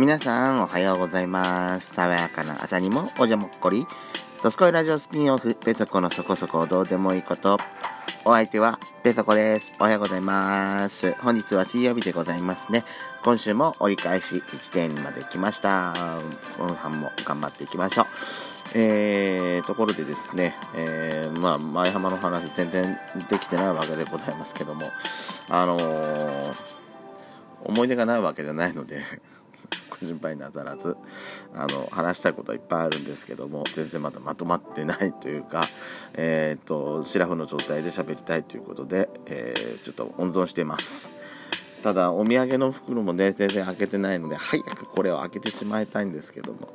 皆さんおはようございます。爽やかな朝にもおじゃもっこり。ドスコイラジオスピンオフ、ペソコのそこそこどうでもいいこと。お相手はペソコです。おはようございます。本日は水曜日でございますね。今週も折り返し1点まで来ました。後半も頑張っていきましょう。えー、ところでですね、えー、まあ、前浜の話全然できてないわけでございますけども、あのー、思い出がないわけじゃないのでご心配なさらずあの話したいことはいっぱいあるんですけども全然まだまとまってないというか、えーと、シラフの状態で喋りたいということで、えー、ちょっと温存しています。ただお土産の袋もね全然開けてないので早くこれを開けてしまいたいんですけども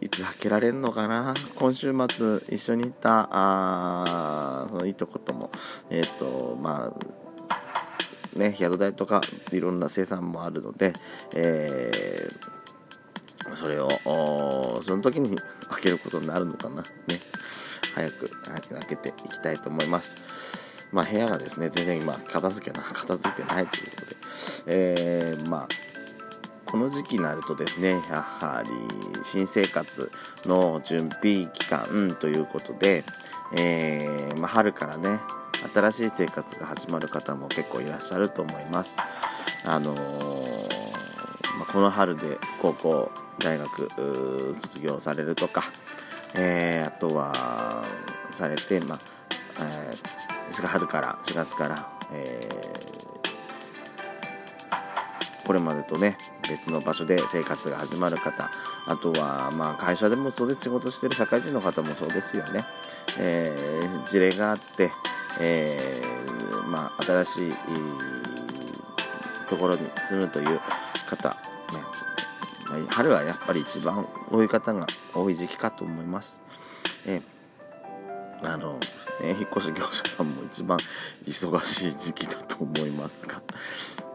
いつ開けられるのかな？今週末一緒に行ったあそのいとこともえっ、とまあね、宿代とかいろんな生産もあるので、えー、それをその時に開けることになるのかな。ね。早く開けていきたいと思います。まあ部屋がですね全然今片付けな片付けてないということで、えー、まあこの時期になるとですねやはり新生活の準備期間ということで、えー、まあ、春からね新しい生活が始まる方も結構いらっしゃると思います。あのー、まあ、この春で高校、大学卒業されるとか、えー、あとはされて、まあえー、春から4月から、えー、これまでとね別の場所で生活が始まる方あとは、まあ、会社でもそうです仕事してる社会人の方もそうですよね、えー、事例があってえー、まあ、新しいところに住むという方、ね、春はやっぱり一番多い方が多い時期かと思います。えー、あの、え引っ越し業者さんも一番忙しい時期だと思いますが、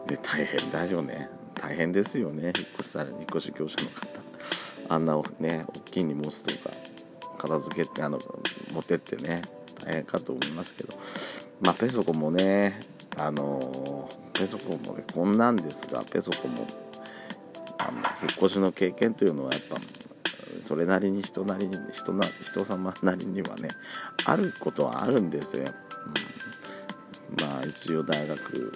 で大変だよね。大変ですよね、引っ越しされ引っ越し業者の方。あんなね、大きい荷物とか片付けて、あの、持ってってね、大変かと思いますけど、まあ、ペソコもね、あのー、ペソコもね、こんなんですが、ペソコも、あの、引っ越しの経験というのはやっぱ、それなりに人なりに、人な、人様なりにはね、あることはあるんですよ。うん、まあ、一応大学、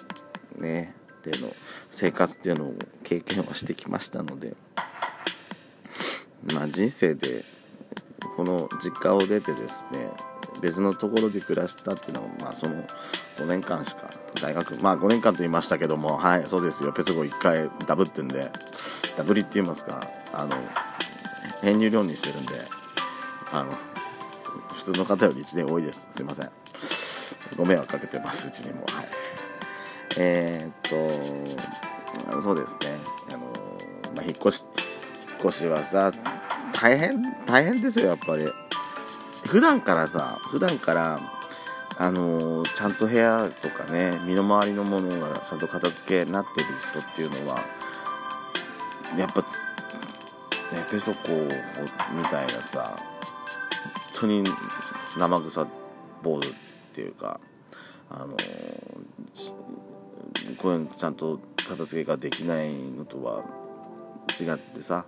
ね、での生活っていうのを経験はしてきましたので、まあ、人生で、この実家を出てですね、別のところで暮らしたっていうのは、まあ、その5年間しか大学まあ5年間と言いましたけどもはいそうですよ。ペソコ1回ダブってんでダブりって言いますかあの編入量にしてるんであの普通の方より1年多いです。すいません。ご迷惑かけてますうちにも。はい。えー、っとそうですね。あの、まあ、引っ越し引っ越しはさ大変大変ですよやっぱり。普段からさ普段からあのー、ちゃんと部屋とかね身の回りのものがちゃんと片付けになってる人っていうのはやっぱねペソコみたいなさ本当に生臭坊主っていうかあのー、こういうのちゃんと片付けができないのとは違ってさ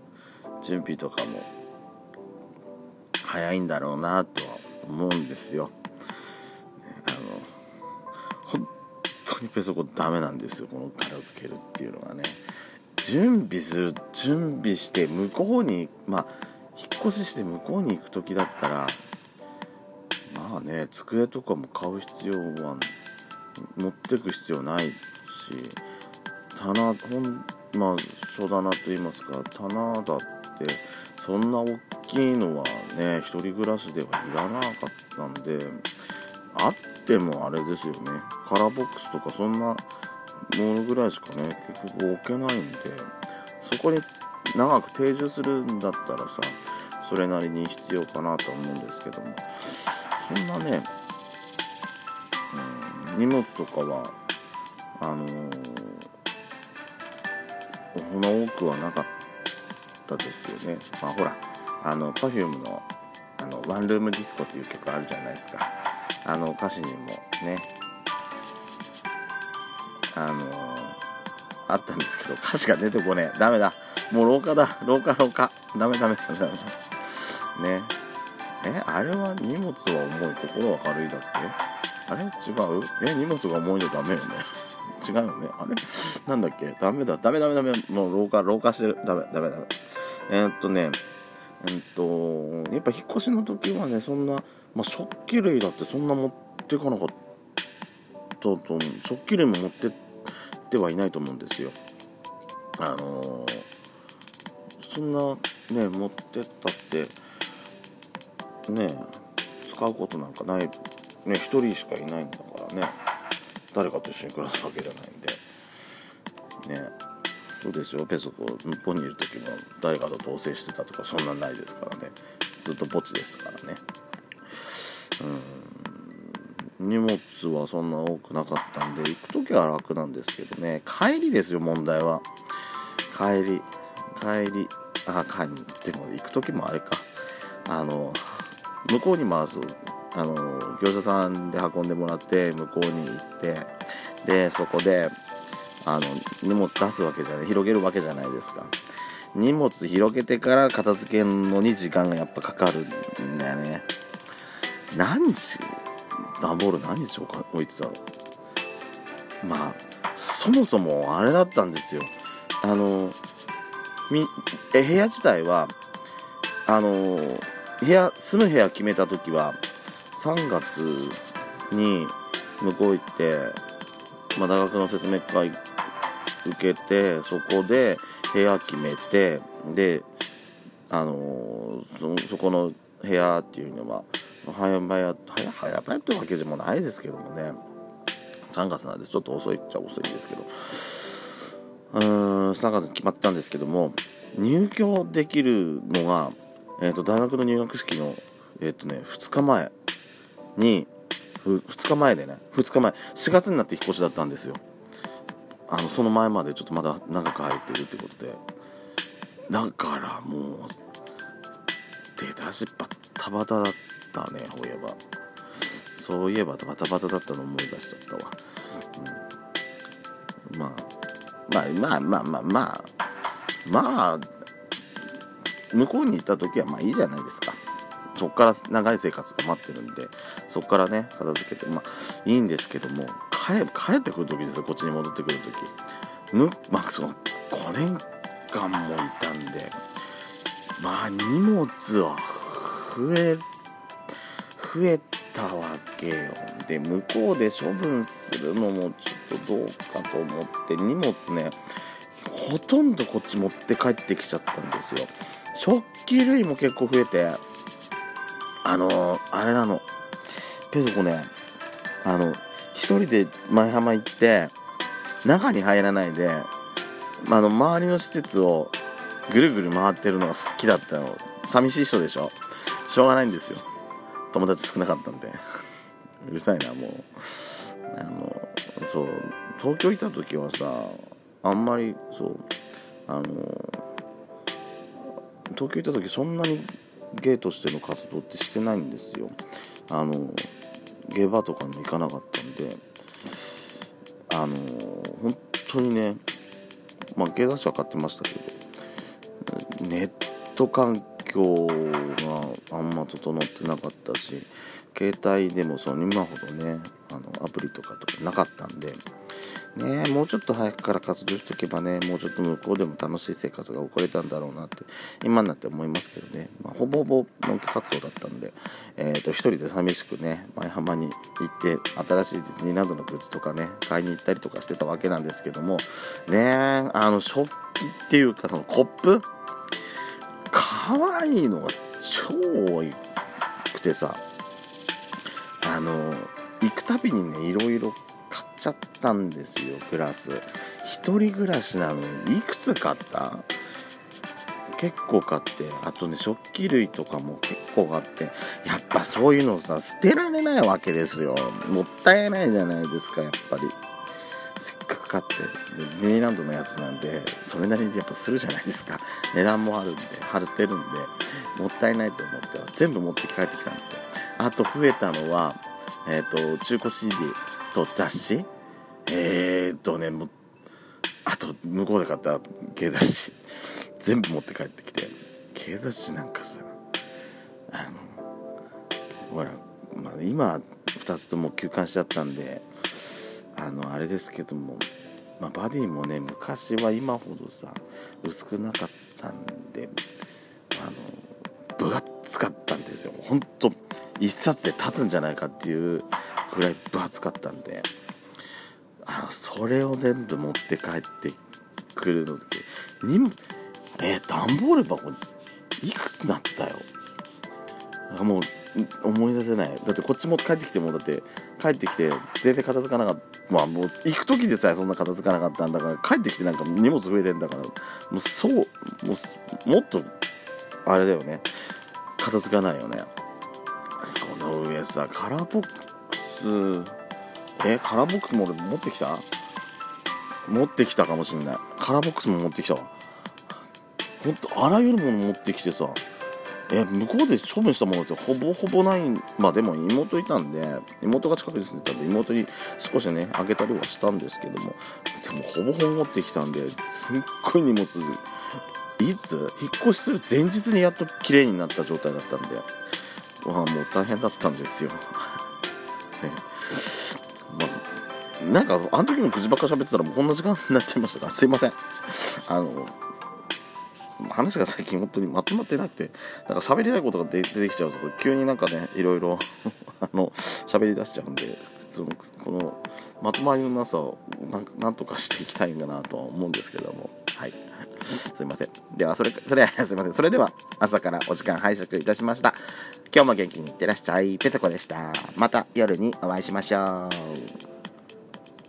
準備とかも早いんだろうなとは思うんですよ。あの本当にペソコダメなんですよこの片付けるっていうのはね。準備する準備して向こうにまあ引っ越しして向こうに行く時だったらまあね机とかも買う必要は持ってく必要ないし棚ほんまあ書棚と言いますか棚だってそんな大きいのはね一人暮らしではいらなかったんであってもあれですよね。カラーボックスとかそんなものぐらいしかね結局置けないんでそこに長く定住するんだったらさそれなりに必要かなと思うんですけども。そんなね、うん、荷物とかはあのー、そんな多くはなかったですよね。まあほら。あの Perfume のあの「ワンルームディスコ」っていう曲あるじゃないですか。あの歌詞にもねあのあったんですけど歌詞が出てこねえ。ダメだ。もう廊下だ。廊下廊下。ダメダメ。ダメダメ。ね。えあれは荷物は重い心は軽いだっけ？あれ？違う？え荷物が重いのダメよね。違うよね。あれ？なんだっけ？ダメだ。ダメダメダメ。もう廊下廊下してる。ダメダメダメ。えー、っとねえー、っとやっぱ引っ越しの時はねそんな、まあ、食器類だってそんな持ってかなかったと食器類も持ってってはいないと思うんですよ。あのー、そんなね持ってったってね使うことなんかない。ね1人しかいないんだからね。誰かと一緒に暮らすわけじゃないんで。ね。そうですよ。ペソコ日本にいる時も誰かと同棲してたとかそんなんないですからね。ずっと墓地ですからね。うん。荷物はそんな多くなかったんで行く時は楽なんですけどね。帰りですよ問題は。帰り。帰りあ帰り。でも行く時もあれか。あの向こうに回すあの業者さんで運んでもらって向こうに行ってでそこであの荷物出すわけじゃない広げるわけじゃないですか。荷物広げてから片付けるのに時間がやっぱかかるんだよね。何時段ボール何日置いてたのまあそもそもあれだったんですよ。あのみえ部屋自体はあの部屋住む部屋決めた時は3月に向こう行って、まあ、大学の説明会受けてそこで部屋決めてであのそそこの部屋っていうのは早々早々ってわけでもないですけどもね。3月なんでちょっと遅いっちゃ遅いんですけど。うーん3月に決まったんですけども入居できるのが、えーと、大学の入学式の、えーとね、2日前に2日前でね2日前4月になって引っ越しだったんですよ。あのその前までちょっとまだ長く入ってるってことで。だからもう出だしバッタバタだったねそういえば。そういえばバタバタだったの思い出しちゃったわ、うん、まあまあまあまあまあまあ向こうに行った時はまあいいじゃないですか。そっから長い生活が待ってるんでそこからね片付けてまあいいんですけども。帰帰ってくる時ですよこっちに戻ってくる時。ぬまあその5年間もいたんで。まあ荷物は増え増えたわけよ。で向こうで処分するのもちょっとどうかと思って荷物ねほとんどこっち持って帰ってきちゃったんですよ。食器類も結構増えてあのー、あれなの。ペソコねあの一人で舞浜行って中に入らないで、まあ、の周りの施設をぐるぐる回ってるのが好きだったの。寂しい人でしょ。しょうがないんですよ。友達少なかったんで。うるさいなもう。あのそう東京行った時はさあんまりそうあの東京行った時そんなにゲイとしての活動ってしてないんですよ。あの下馬とかにも行かなかったんであの本当にねまあ芸雑誌は買ってましたけどネット環境があんま整ってなかったし携帯でもその今ほどねあのアプリとかとかなかったんでねもうちょっと早くから活動しとけばねもうちょっと向こうでも楽しい生活が送れたんだろうなって今になって思いますけどね、まあ、ほぼほぼ農家活動だったんで、えー、と一人で寂しくね舞浜に行って新しいディズニーランドのグッズとかね買いに行ったりとかしてたわけなんですけどもねあの食器っていうかそのコップ？可愛いのが超多くてさあの行くたびにねいろいろちゃったんですよプラス。1人暮らしなのにいくつ買った？結構買って。あとね食器類とかも結構買って。やっぱそういうのさ捨てられないわけですよ。もったいないじゃないですかやっぱり。せっかく買って。でディズニーランドのやつなんでそれなりにやっぱするじゃないですか。値段もあるんで貼ってるんでもったいないと思っては全部持って帰ってきたんですよ。あと増えたのはえっ、ー、と中古 CD と雑誌？えー、とねもうあと向こうで買った芸雑誌。全部持って帰ってきて。経出しなんかさあのほら、まあ、今2つとも休館しちゃったんであのあれですけども、まあ、バディもね昔は今ほどさ薄くなかったんであの分厚かったんですよ。ほんと1冊で立つんじゃないかっていうくらい分厚かったんであのそれを全部持って帰ってくるのでにえ、段ボール箱いくつなったよ。もう思い出せない。だってこっちも帰ってきてもだって帰ってきて全然片付かなかった。まあもう行く時でさえそんな片付かなかったんだから帰ってきてなんか荷物増えてんだからもうそうもうもっとあれだよね。片付かないよね。上さカラーボックス。えカラーボックスも俺持ってきた？持ってきたかもしんない。カラーボックスも持ってきたわ。ほんとあらゆるもの持ってきてさ。え向こうで処分したものってほぼほぼないまあでも妹いたんで妹が近くに住んでたんで妹に少しねあげたりはしたんですけども。でもほぼほぼ持ってきたんですっごい荷物。いつ？引っ越しする前日にやっと綺麗になった状態だったんで。まあもう大変だったんですよ。ね。まあなんかあの時もくじばっか喋ってたらもうこんな時間になっちゃいましたからすいません。あの話が最近本当にまとまってなくてなんか喋りたいことが出てきちゃうと急になんかねいろいろ あの喋り出しちゃうんでそのこのまとまりのなさをなんとかしていきたいんだなとは思うんですけども。はい。すいません。ではそれそれ すいません。それでは朝からお時間拝借いたしました。今日も元気にいってらっしゃい。ペテコでした。また夜にお会いしましょう。